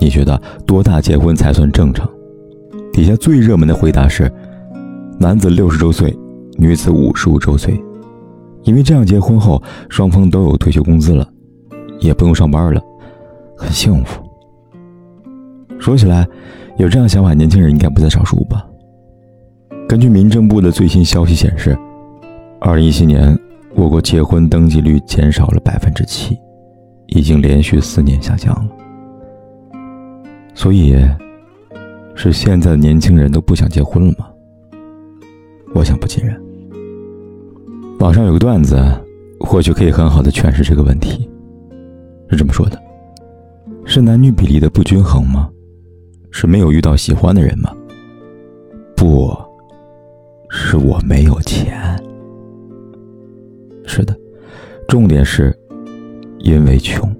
你觉得多大结婚才算正常？底下最热门的回答是：男子六十周岁，女子五十五周岁，因为这样结婚后双方都有退休工资了，也不用上班了，很幸福。说起来，有这样想法年轻人应该不在少数吧？根据民政部的最新消息显示，二零一七年我国结婚登记率减少了百分之七，已经连续四年下降了。所以，是现在的年轻人都不想结婚了吗？我想不尽然。网上有个段子，或许可以很好的诠释这个问题。是这么说的：是男女比例的不均衡吗？是没有遇到喜欢的人吗？不，是我没有钱。是的，重点是因为穷。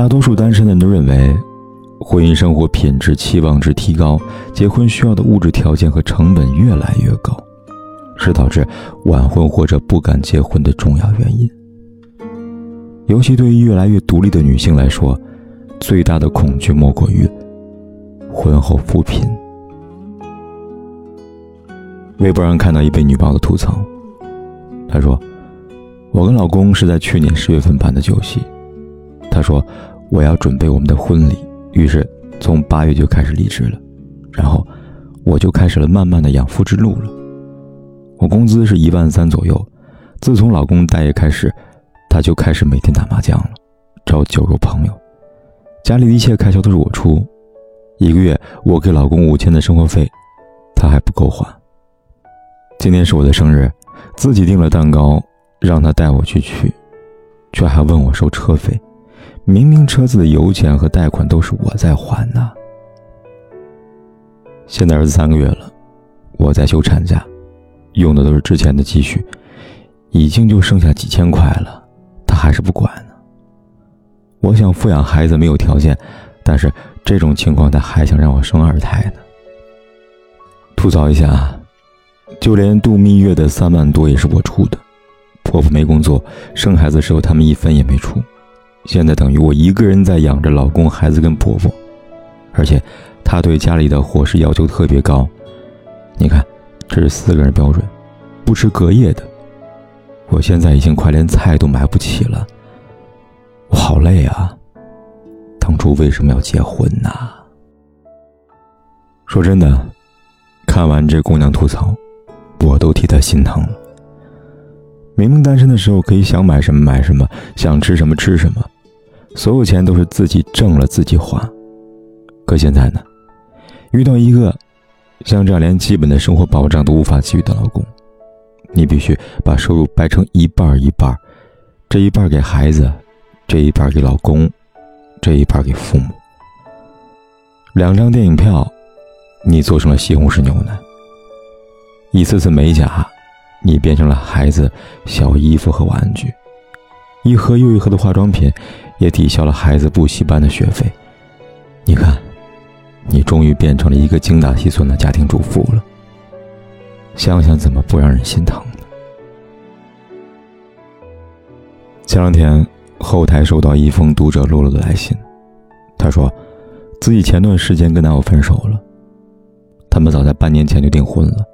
大多数单身的人都认为，婚姻生活品质期望值提高，结婚需要的物质条件和成本越来越高，是导致晚婚或者不敢结婚的重要原因。尤其对于越来越独立的女性来说，最大的恐惧莫过于婚后扶贫。微博上看到一位女宝的吐槽，她说：“我跟老公是在去年十月份办的酒席。”他说：“我要准备我们的婚礼，于是从八月就开始离职了，然后我就开始了漫漫的养夫之路了。我工资是一万三左右，自从老公待业开始，他就开始每天打麻将了，找酒肉朋友，家里的一切开销都是我出，一个月我给老公五千的生活费，他还不够还。今天是我的生日，自己订了蛋糕，让他带我去取，却还问我收车费。”明明车子的油钱和贷款都是我在还呢。现在儿子三个月了，我在休产假，用的都是之前的积蓄，已经就剩下几千块了，他还是不管呢。我想抚养孩子没有条件，但是这种情况他还想让我生二胎呢。吐槽一下，就连度蜜月的三万多也是我出的，婆婆没工作，生孩子时候他们一分也没出。现在等于我一个人在养着老公、孩子跟婆婆，而且她对家里的伙食要求特别高。你看，这是四个人标准，不吃隔夜的。我现在已经快连菜都买不起了，我好累啊！当初为什么要结婚呢？说真的，看完这姑娘吐槽，我都替她心疼了。明明单身的时候可以想买什么买什么，想吃什么吃什么，所有钱都是自己挣了自己花。可现在呢，遇到一个像这样连基本的生活保障都无法给予的老公，你必须把收入掰成一半一半，这一半给孩子，这一半给老公，这一半给父母。两张电影票，你做成了西红柿牛奶，一次次美甲。你变成了孩子小衣服和玩具，一盒又一盒的化妆品，也抵消了孩子补习班的学费。你看，你终于变成了一个精打细算的家庭主妇了。想想怎么不让人心疼呢？前两天后台收到一封读者露露的来信，她说，自己前段时间跟男友分手了，他们早在半年前就订婚了。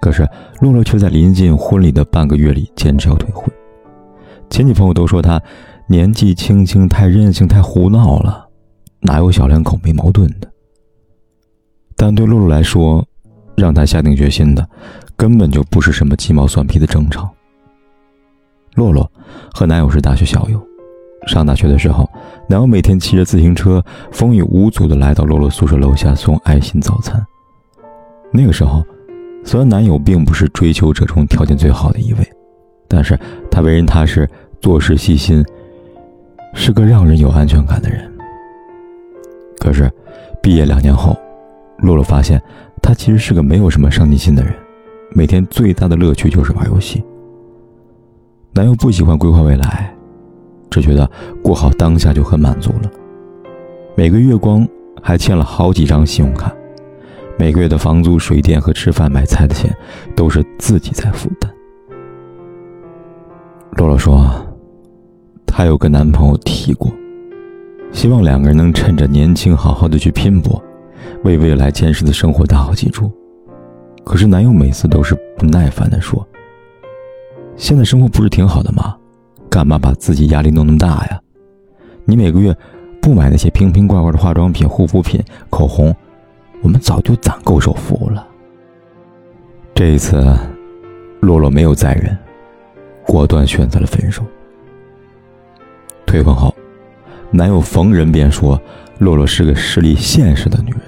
可是，露露却在临近婚礼的半个月里坚持要退婚。亲戚朋友都说她年纪轻轻太任性、太胡闹了，哪有小两口没矛盾的？但对洛洛来说，让他下定决心的，根本就不是什么鸡毛蒜皮的争吵。洛洛和男友是大学校友，上大学的时候，男友每天骑着自行车，风雨无阻的来到洛洛宿舍楼下送爱心早餐。那个时候。虽然男友并不是追求者中条件最好的一位，但是他为人踏实，做事细心，是个让人有安全感的人。可是，毕业两年后，洛洛发现他其实是个没有什么上进心的人，每天最大的乐趣就是玩游戏。男友不喜欢规划未来，只觉得过好当下就很满足了。每个月光还欠了好几张信用卡，每个月的房租、水电和吃饭买菜的钱都是自己在负担。洛洛说，她有个男朋友提过，希望两个人能趁着年轻好好的去拼搏，为未来坚实的生活打好基础。可是男友每次都是不耐烦的说。现在生活不是挺好的吗？干嘛把自己压力弄那么大呀？你每个月不买那些瓶瓶罐罐的化妆品、护肤品、口红，我们早就攒够首付了。这一次，洛洛没有再忍，果断选择了分手。退婚后，男友逢人便说洛洛是个势利现实的女人。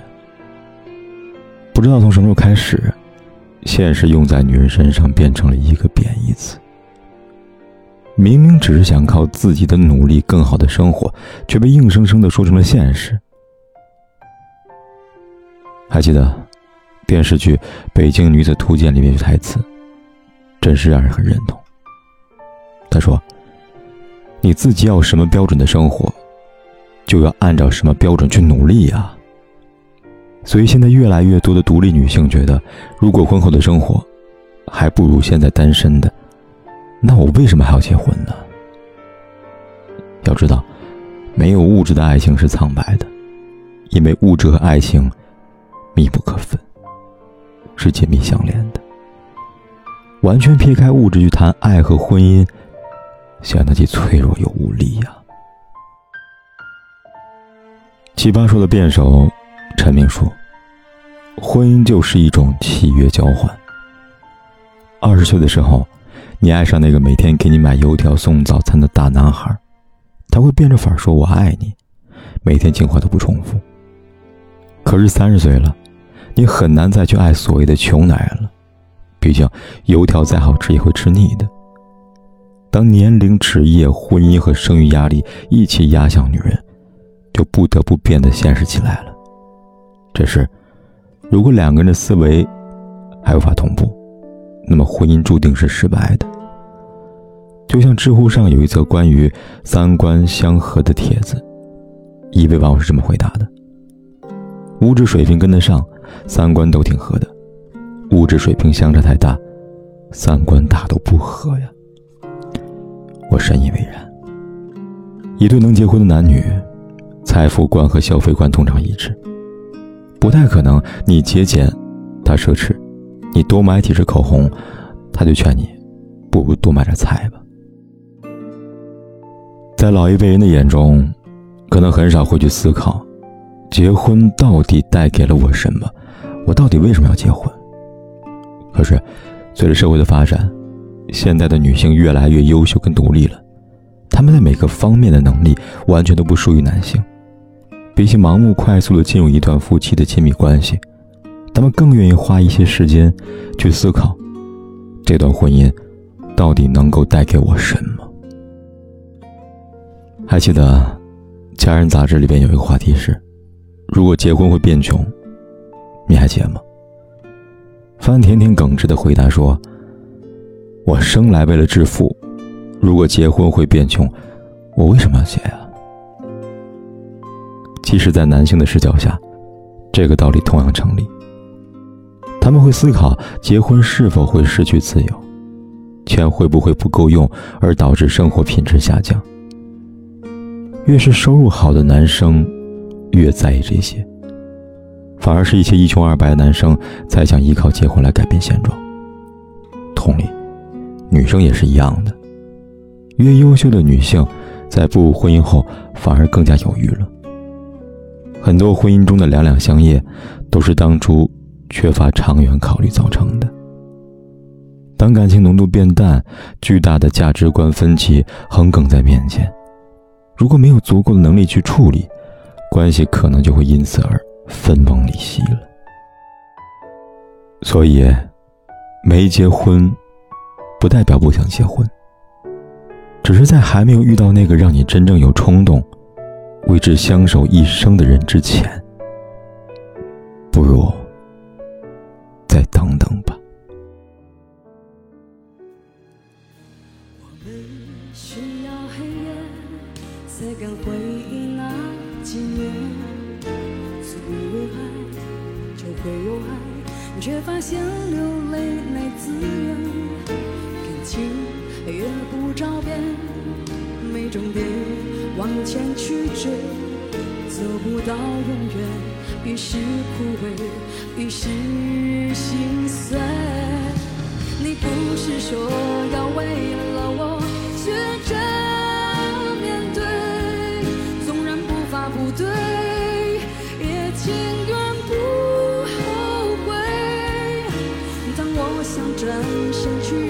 不知道从什么时候开始。现实用在女人身上变成了一个贬义词。明明只是想靠自己的努力更好的生活，却被硬生生的说成了现实。还记得电视剧《北京女子图鉴》里面有台词，真是让人很认同。他说：“你自己要什么标准的生活，就要按照什么标准去努力呀。”所以现在越来越多的独立女性觉得，如果婚后的生活还不如现在单身的，那我为什么还要结婚呢？要知道，没有物质的爱情是苍白的，因为物质和爱情密不可分，是紧密相连的。完全撇开物质去谈爱和婚姻，显得既脆弱又无力呀。奇葩说的辩手。陈明说：“婚姻就是一种契约交换。二十岁的时候，你爱上那个每天给你买油条送早餐的大男孩，他会变着法说我爱你，每天情话都不重复。可是三十岁了，你很难再去爱所谓的穷男人了，毕竟油条再好吃也会吃腻的。当年龄、职业、婚姻和生育压力一起压向女人，就不得不变得现实起来了。”这是，如果两个人的思维还无法同步，那么婚姻注定是失败的。就像知乎上有一则关于三观相合的帖子，一位网友是这么回答的：物质水平跟得上，三观都挺合的；物质水平相差太大，三观大都不合呀。我深以为然。一对能结婚的男女，财富观和消费观通常一致。不太可能，你节俭，他奢侈；你多买几支口红，他就劝你不如多买点菜吧。在老一辈人的眼中，可能很少会去思考，结婚到底带给了我什么，我到底为什么要结婚？可是，随着社会的发展，现在的女性越来越优秀跟独立了，她们在每个方面的能力完全都不输于男性。比起盲目快速的进入一段夫妻的亲密关系，他们更愿意花一些时间去思考，这段婚姻到底能够带给我什么。还记得《家人》杂志里边有一个话题是：如果结婚会变穷，你还结吗？范甜甜耿直的回答说：“我生来为了致富，如果结婚会变穷，我为什么要结呀？”其实，在男性的视角下，这个道理同样成立。他们会思考结婚是否会失去自由，钱会不会不够用而导致生活品质下降。越是收入好的男生，越在意这些，反而是一些一穷二白的男生才想依靠结婚来改变现状。女生也是一样的。越优秀的女性，在步入婚姻后，反而更加犹豫了。很多婚姻中的两两相厌，都是当初缺乏长远考虑造成的。当感情浓度变淡，巨大的价值观分歧横亘在面前，如果没有足够的能力去处理，关系可能就会因此而分崩离析了。所以，没结婚，不代表不想结婚，只是在还没有遇到那个让你真正有冲动。为之相守一生的人之前，也不着边，没终点，往前去追，走不到永远，于是枯萎，于是心碎。你不是说要为了我学着面对，纵然步伐不对，也情愿不后悔。当我想转身去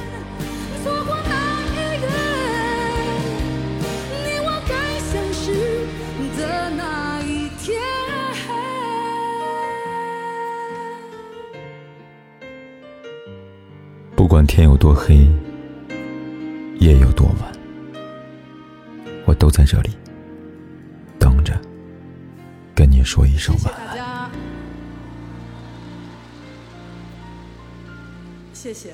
不管天有多黑，夜有多晚，我都在这里等着，跟你说一声晚安。大家，谢谢。